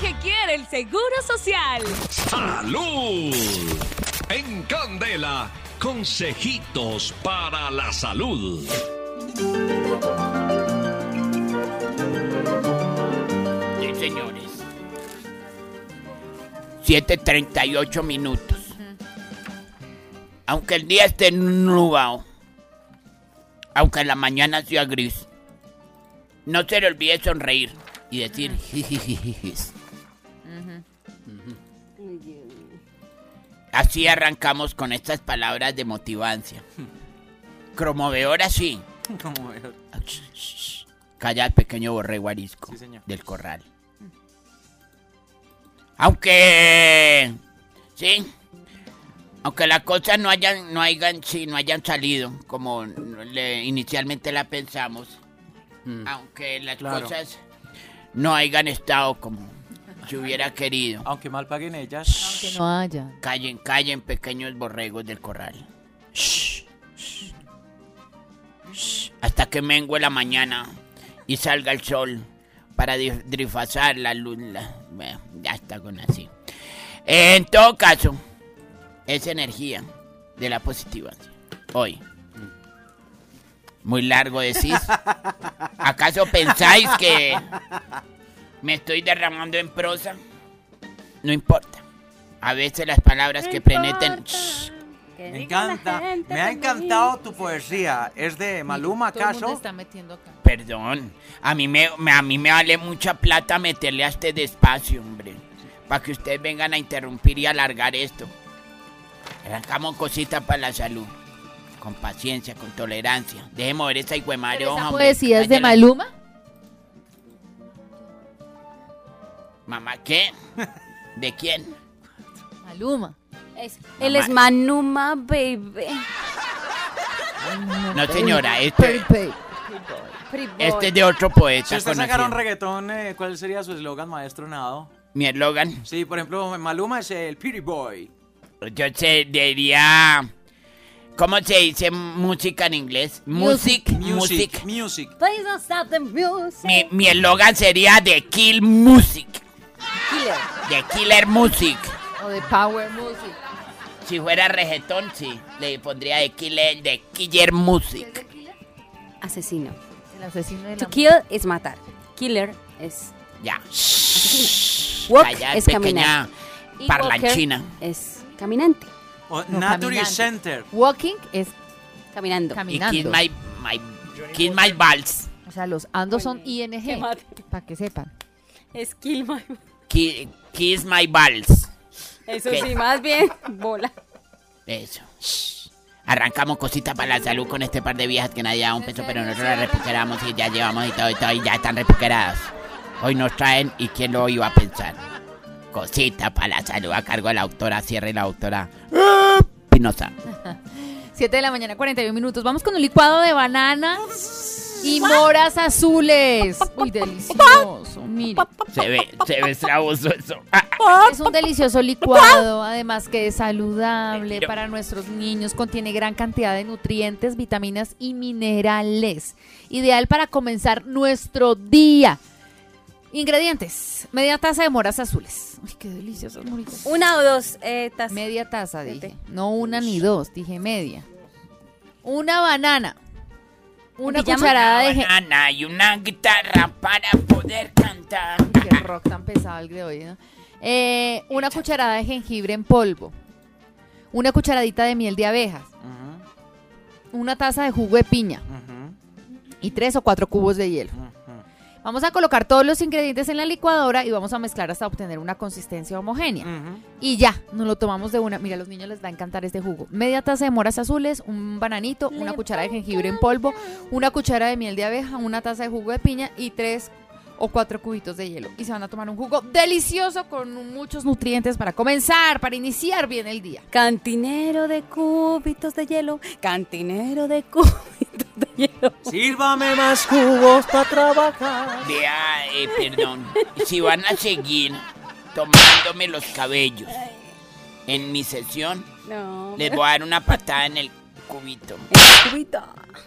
que quiere el Seguro Social. ¡Salud! En Candela, consejitos para la salud. Sí, señores. 7.38 minutos. Aunque el día esté nublado, aunque en la mañana sea gris, no se le olvide sonreír y decir jijijijis. Así arrancamos con estas palabras de motivancia. Cromovedora sí. Como veo. Calla el pequeño borrego arisco Sí, del corral. Aunque sí, aunque las cosas no hayan, no hayan, sí, no hayan salido como le- inicialmente la pensamos, aunque las Claro. cosas no hayan estado como se hubiera querido. Aunque mal paguen ellas. Que no haya. Callen, callen, pequeños borregos del corral. Shh, shh, shh. Hasta que mengue la mañana y salga el sol para di- disfrazar la luz. la- bueno, ya está con así. En todo caso, esa energía de la positiva. Hoy. Muy largo decís. ¿Acaso pensáis que me estoy derramando en prosa? No importa. A veces las palabras que penetran... Shh, Me encanta. Me ha encantado tu poesía. ¿Es de Maluma, Todo el mundo acaso? está metiendo acá. Perdón, a mí me, me- a mí me vale mucha plata meterle a este despacio, hombre. Para que ustedes vengan a interrumpir y alargar esto. Arrancamos cositas para la salud. Con paciencia, con tolerancia. Déjeme ver ¿Pero hoja, ¿Esa hombre. poesía es de. Maluma? ¿Mamá qué? ¿De quién? Maluma. Es- él es Manuma, baby. No, señora, este, este es de otro poeta Si usted sacara un reggaetón, eh, ¿cuál sería su eslogan, maestro Nado? Mi eslogan, Sí, por ejemplo, Maluma es el Pretty Boy. yo se diría... ¿Cómo se dice música en inglés? Music, music. Music. Music. Please don't stop the music. Mi, mi eslogan sería de Kill Music. Killer. De Killer Music. O de Power Music. Si fuera reggaetón, sí. Le pondría de Killer, de Killer Music. Asesino. El asesino de la To kill es matar. Killer es Ya. Walk Calla, es caminar. Y parlanchina. es caminante. O No, Nature caminante. Center. Walking es Caminando. Y caminando. Kiss My, my, Kiss My Balls. O sea, los andos son ING. Para que sepan. es kill my... Ki- Kiss My Balls. Eso ¿Qué? sí, más bien. Bola. Eso. Shh. Arrancamos cositas para la salud con este par de viejas que nadie da un peso, pero nosotros las recuperamos y ya llevamos y todo y todo y ya están recuperadas. Hoy nos traen y quién lo iba a pensar. Cositas para la salud a cargo de la autora Sierra y la autora eh, Pinoza. 7 de la mañana, 41 minutos. Vamos con un licuado de banana y moras azules. Uy, delicioso. Mire. Se ve, se ve saboso eso. Ah. Es un delicioso licuado, además que es saludable para nuestros niños, contiene gran cantidad de nutrientes, vitaminas y minerales. Ideal para comenzar nuestro día. Ingredientes: media taza de moras azules. Uy, qué deliciosas moritas. Una o dos eh, tazas. Media taza, dije. No una ni dos, dije media. Una banana. Una cucharada de... Banana y una guitarra para poder cantar. Qué rock tan pesado el de hoy, ¿no? Eh, una cucharada de jengibre en polvo. Una cucharadita de miel de abejas. Una taza de jugo de piña. Y tres o cuatro cubos de hielo. Vamos a colocar todos los ingredientes en la licuadora y vamos a mezclar hasta obtener una consistencia homogénea. Y ya, nos lo tomamos de una. Mira, a los niños les va a encantar este jugo. Media taza de moras azules, un bananito, una cuchara de jengibre en polvo, una cuchara de miel de abeja, una taza de jugo de piña y tres o cuatro cubitos de hielo. Y se van a tomar un jugo delicioso con muchos nutrientes para comenzar, para iniciar bien el día. Cantinero de cubitos de hielo. Cantinero de cubitos Sírvame más jugos para trabajar. Vea, eh, perdón. Si van a seguir tomándome los cabellos en mi sesión, No. les voy a dar una patada en el cubito. El cubito.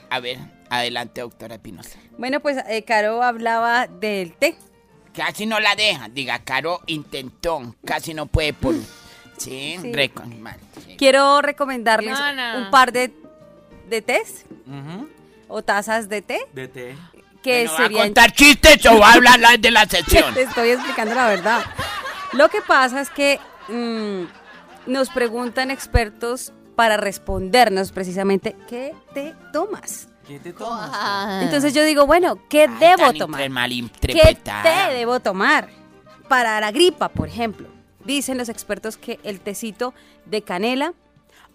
A ver, adelante, doctora Pinoza. Bueno, pues eh, Caro hablaba del té. Casi no la deja. Diga, Caro intentó, casi no puede por... Sí, Sí. mal, sí. Quiero recomendarles un par de, de tés Ujú, o tazas de té De té. que Bueno, ¿Va a serían contar chistes o va a hablar la- de la sección? Te estoy explicando la verdad. Lo que pasa es que mm, nos preguntan expertos para respondernos precisamente qué te tomas. ¿Qué te tomas? Entonces yo digo, bueno, ¿qué Ay, debo tomar? intre- ¿Qué té debo tomar? Para la gripa, por ejemplo. Dicen los expertos que el tecito de canela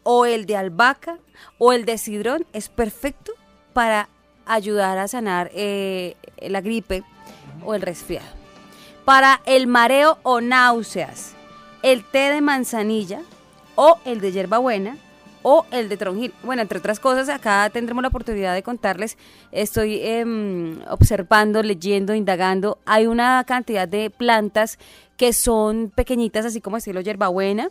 o el de albahaca o el de sidrón es perfecto para ayudar a sanar eh, la gripe o el resfriado. Para el mareo o náuseas, el té de manzanilla o el de hierbabuena o el de tronjil. Bueno, entre otras cosas, acá tendremos la oportunidad de contarles. Estoy em, observando, leyendo, indagando. Hay una cantidad de plantas que son pequeñitas, así como estilo hierbabuena.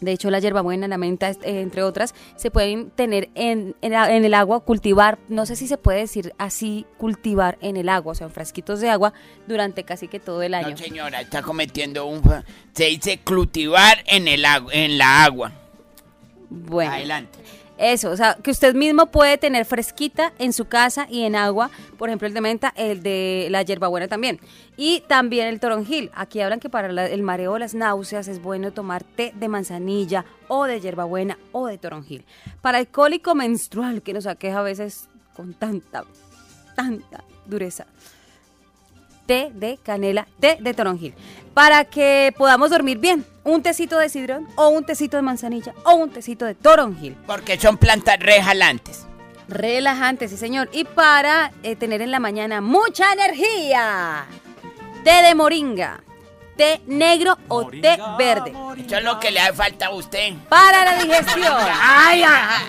De hecho, la hierbabuena, la menta, eh, entre otras, se pueden tener en, en el agua, cultivar, no sé si se puede decir así, cultivar en el agua, o sea, en frasquitos de agua, durante casi que todo el año. No, señora, está cometiendo un... Se dice cultivar en, el agua, en la agua. Bueno. Adelante. Eso, o sea, que usted mismo puede tener fresquita en su casa y en agua, por ejemplo, el de menta, el de la hierbabuena también. Y también el toronjil. Aquí hablan que para el mareo o las náuseas es bueno tomar té de manzanilla o de hierbabuena o de toronjil. Para el cólico menstrual, que nos aqueja a veces con tanta, tanta dureza. Té de canela, té de toronjil. Para que podamos dormir bien, un tecito de sidrón o un tecito de manzanilla o un tecito de toronjil. Porque son plantas rejalantes. Relajante, sí señor. Y para eh, tener en la mañana mucha energía, té de moringa, té negro o té verde. moringa. Eso es lo que le hace falta a usted. Para la digestión. Ay, ay.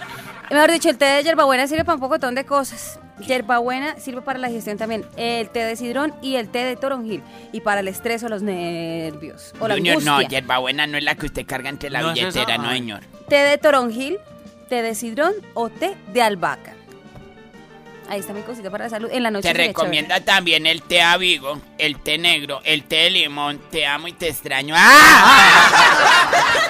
Mejor dicho, el té de hierbabuena sirve para un pocotón de cosas. Hierbabuena sirve para la digestión también. El té de sidrón y el té de toronjil. Y para el estrés o los nervios. O la Junior, no, angustia. hierbabuena no es la que usted carga entre la ¿No es billetera, no, Ay. señor. té de toronjil, té de sidrón o té de albahaca. Ahí está mi cosita para la salud. En la noche Te sería recomienda también el té avigo, el té negro, el té de limón. Te amo y te extraño. ¡Ah!